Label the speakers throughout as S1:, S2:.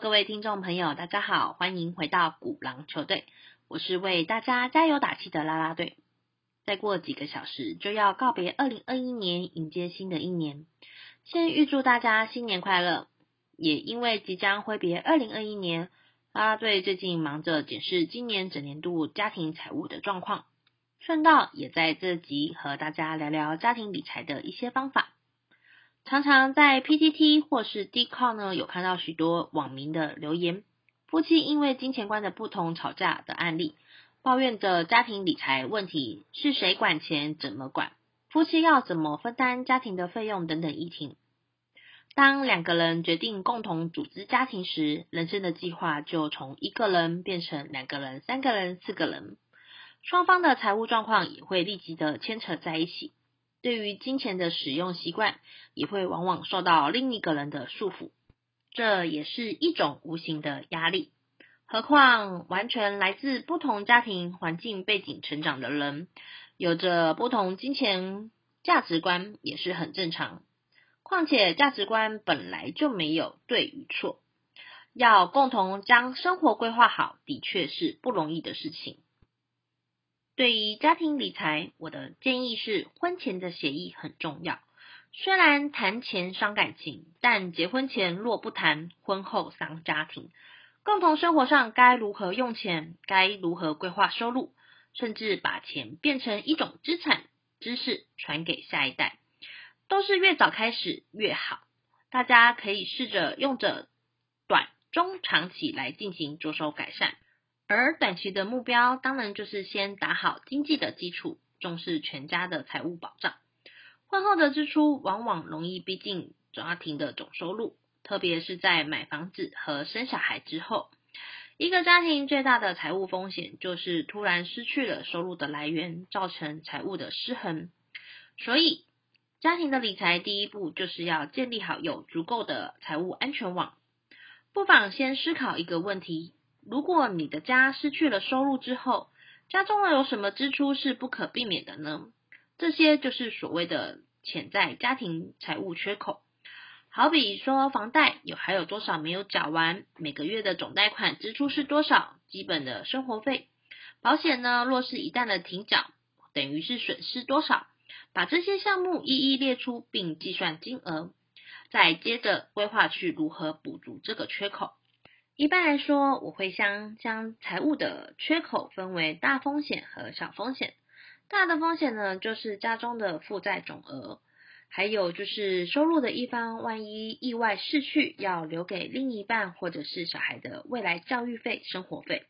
S1: 各位听众朋友，大家好，欢迎回到鼓狼球队，我是为大家加油打气的啦啦队。再过几个小时就要告别二零二一年，迎接新的一年，先预祝大家新年快乐。也因为即将挥别二零二一年，啦啦队最近忙着检视今年整年度家庭财务的状况，顺道也在这集和大家聊聊家庭理财的一些方法。常常在 PTT 或是 d c o 呢，有看到许多网民的留言，夫妻因为金钱观的不同吵架的案例，抱怨着家庭理财问题是谁管钱、怎么管，夫妻要怎么分担家庭的费用等等议题。当两个人决定共同组织家庭时，人生的计划就从一个人变成两个人、三个人、四个人，双方的财务状况也会立即的牵扯在一起。对于金钱的使用习惯，也会往往受到另一个人的束缚，这也是一种无形的压力。何况完全来自不同家庭环境背景成长的人，有着不同金钱价值观也是很正常。况且价值观本来就没有对与错，要共同将生活规划好，的确是不容易的事情。对于家庭理财，我的建议是，婚前的协议很重要。虽然谈钱伤感情，但结婚前若不谈，婚后伤家庭。共同生活上该如何用钱，该如何规划收入，甚至把钱变成一种资产、知识传给下一代，都是越早开始越好。大家可以试着用着短、中、长期来进行着手改善。而短期的目标，当然就是先打好经济的基础，重视全家的财务保障。婚后的支出往往容易逼近家庭的总收入，特别是在买房子和生小孩之后。一个家庭最大的财务风险，就是突然失去了收入的来源，造成财务的失衡。所以，家庭的理财第一步，就是要建立好有足够的财务安全网。不妨先思考一个问题。如果你的家失去了收入之后，家中有什么支出是不可避免的呢？这些就是所谓的潜在家庭财务缺口。好比说，房贷有还有多少没有缴完？每个月的总贷款支出是多少？基本的生活费，保险呢？若是一旦的停缴，等于是损失多少？把这些项目一一列出，并计算金额，再接着规划去如何补足这个缺口。一般来说，我会将将财务的缺口分为大风险和小风险。大的风险呢，就是家中的负债总额，还有就是收入的一方万一意外逝去，要留给另一半或者是小孩的未来教育费、生活费。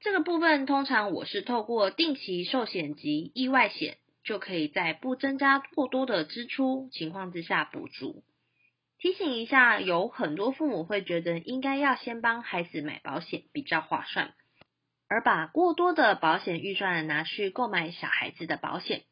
S1: 这个部分通常我是透过定期寿险及意外险，就可以在不增加过多的支出情况之下补足。提醒一下，有很多父母会觉得应该要先帮孩子买保险比较划算，而把过多的保险预算拿去购买小孩子的保险，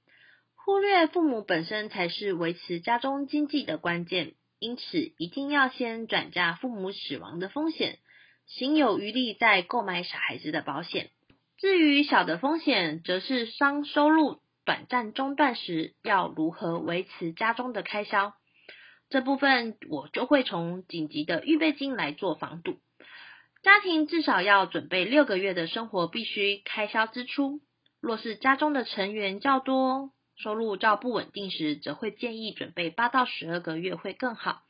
S1: 忽略父母本身才是维持家中经济的关键。因此，一定要先转嫁父母死亡的风险，行有余力再购买小孩子的保险。至于小的风险，则是当收入短暂中断时，要如何维持家中的开销。这部分我就会从紧急的预备金来做防堵，家庭至少要准备六个月的生活必须开销支出。若是家中的成员较多，收入较不稳定时，则会建议准备八到十二个月会更好。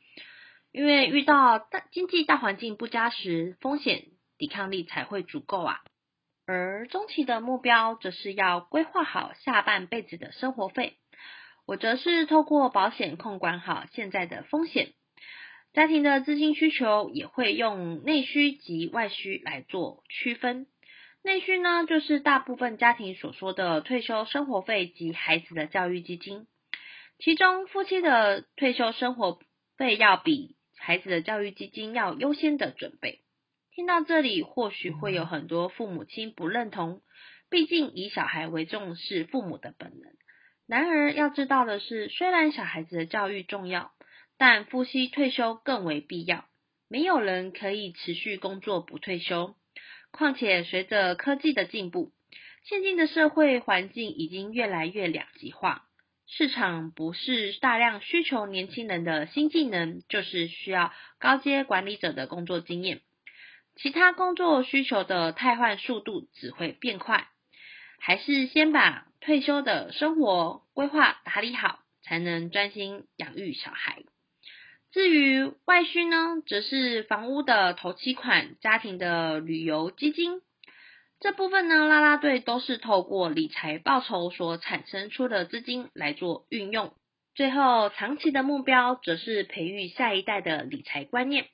S1: 因为遇到大经济大环境不佳时，风险抵抗力才会足够啊。而中期的目标，则是要规划好下半辈子的生活费。我则是透过保险控管好现在的风险，家庭的资金需求也会用内需及外需来做区分。内需呢，就是大部分家庭所说的退休生活费及孩子的教育基金，其中夫妻的退休生活费要比孩子的教育基金要优先的准备。听到这里，或许会有很多父母亲不认同，毕竟以小孩为重是父母的本能。然而要知道的是，虽然小孩子的教育重要，但夫妻退休更为必要。没有人可以持续工作不退休。况且随着科技的进步，现今的社会环境已经越来越两极化。市场不是大量需求年轻人的新技能，就是需要高阶管理者的工作经验。其他工作需求的汰换速度只会变快，还是先把退休的生活规划打理好，才能专心养育小孩。至于外需呢，则是房屋的头期款、家庭的旅游基金。这部分呢，啦啦队都是透过理财报酬所产生出的资金来做运用。最后，长期的目标则是培育下一代的理财观念。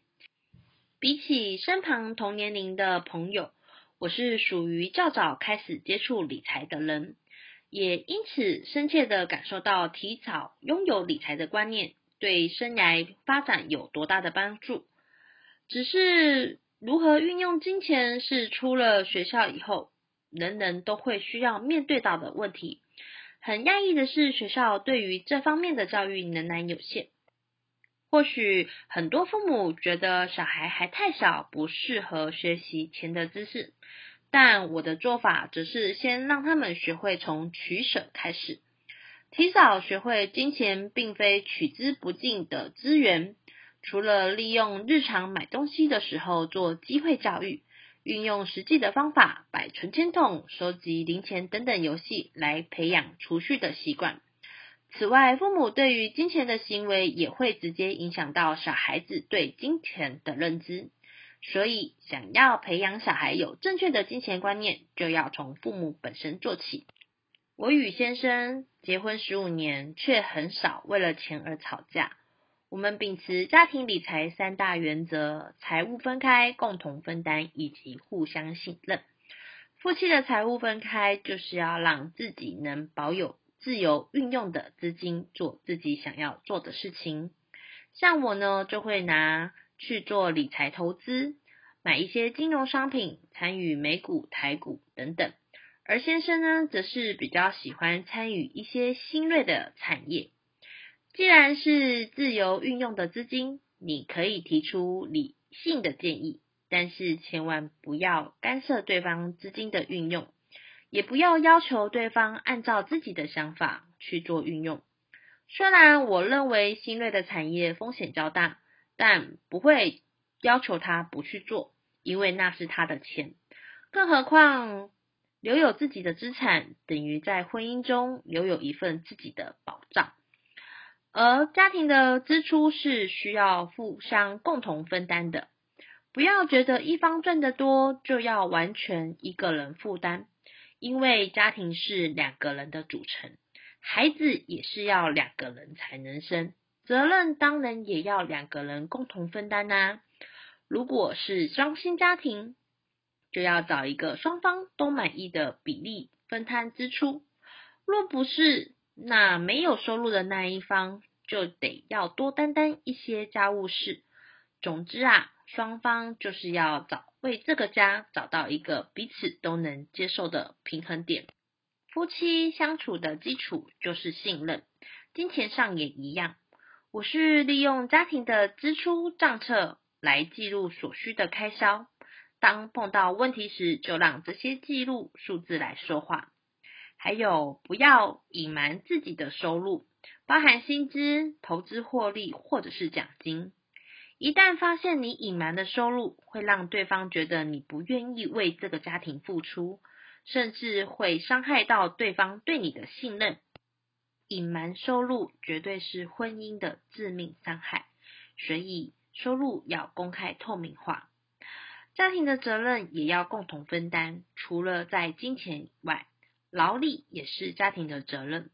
S1: 比起身旁同年龄的朋友，我是属于较早开始接触理财的人，也因此深切的感受到提早拥有理财的观念对生涯发展有多大的帮助。只是。如何运用金钱是出了学校以后，人人都会需要面对到的问题。很讶异的是，学校对于这方面的教育仍然有限。或许很多父母觉得小孩还太小，不适合学习钱的知识，但我的做法则是先让他们学会从取舍开始，提早学会金钱并非取之不尽的资源。除了利用日常买东西的时候做机会教育，运用实际的方法，摆存钱筒、收集零钱等等游戏来培养储蓄的习惯。此外，父母对于金钱的行为也会直接影响到小孩子对金钱的认知。所以，想要培养小孩有正确的金钱观念，就要从父母本身做起。我与先生结婚十五年，却很少为了钱而吵架。我们秉持家庭理财三大原则：财务分开、共同分担以及互相信任。夫妻的财务分开，就是要让自己能保有自由运用的资金，做自己想要做的事情。像我呢，就会拿去做理财投资，买一些金融商品，参与美股、台股等等。而先生呢，则是比较喜欢参与一些新锐的产业。既然是自由运用的资金，你可以提出理性的建议，但是千万不要干涉对方资金的运用，也不要要求对方按照自己的想法去做运用。虽然我认为新锐的产业风险较大，但不会要求他不去做，因为那是他的钱。更何况留有自己的资产，等于在婚姻中留有一份自己的保障。而家庭的支出是需要互相共同分担的，不要觉得一方赚得多就要完全一个人负担，因为家庭是两个人的组成，孩子也是要两个人才能生，责任当然也要两个人共同分担呐。如果是双薪家庭，就要找一个双方都满意的比例分摊支出，若不是。那没有收入的那一方就得要多担当一些家务事。总之啊，双方就是要找为这个家找到一个彼此都能接受的平衡点。夫妻相处的基础就是信任，金钱上也一样。我是利用家庭的支出账册来记录所需的开销，当碰到问题时，就让这些记录数字来说话。还有，不要隐瞒自己的收入，包含薪资、投资获利或者是奖金。一旦发现你隐瞒的收入，会让对方觉得你不愿意为这个家庭付出，甚至会伤害到对方对你的信任。隐瞒收入绝对是婚姻的致命伤害，所以收入要公开透明化，家庭的责任也要共同分担。除了在金钱以外，劳力也是家庭的责任，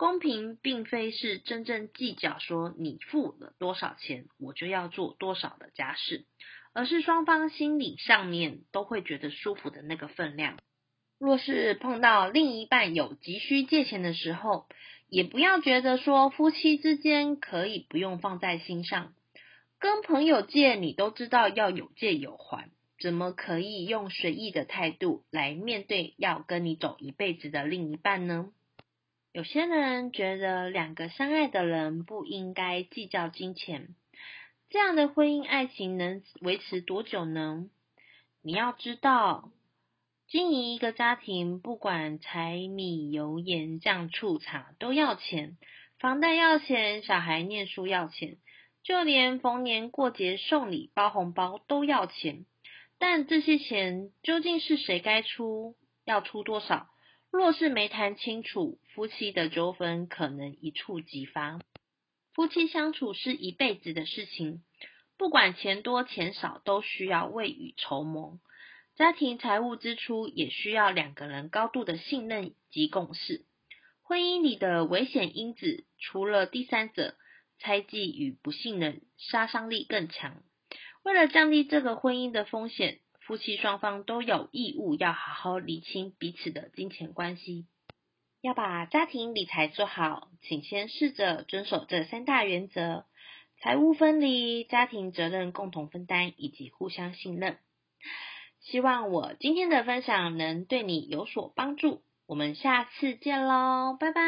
S1: 公平并非是真正计较说你付了多少钱，我就要做多少的家事，而是双方心理上面都会觉得舒服的那个分量。若是碰到另一半有急需借钱的时候，也不要觉得说夫妻之间可以不用放在心上，跟朋友借你都知道要有借有还。怎么可以用随意的态度来面对要跟你走一辈子的另一半呢？有些人觉得两个相爱的人不应该计较金钱，这样的婚姻爱情能维持多久呢？你要知道，经营一个家庭，不管柴米油盐酱醋茶都要钱，房贷要钱，小孩念书要钱，就连逢年过节送礼包红包都要钱。但这些钱究竟是谁该出？要出多少？若是没谈清楚，夫妻的纠纷可能一触即发。夫妻相处是一辈子的事情，不管钱多钱少，都需要未雨绸缪。家庭财务支出也需要两个人高度的信任及共识。婚姻里的危险因子，除了第三者，猜忌与不信任，杀伤力更强。为了降低这个婚姻的风险，夫妻双方都有义务要好好理清彼此的金钱关系。要把家庭理财做好，请先试着遵守这三大原则：财务分离、家庭责任共同分担以及互相信任。希望我今天的分享能对你有所帮助。我们下次见喽，拜拜。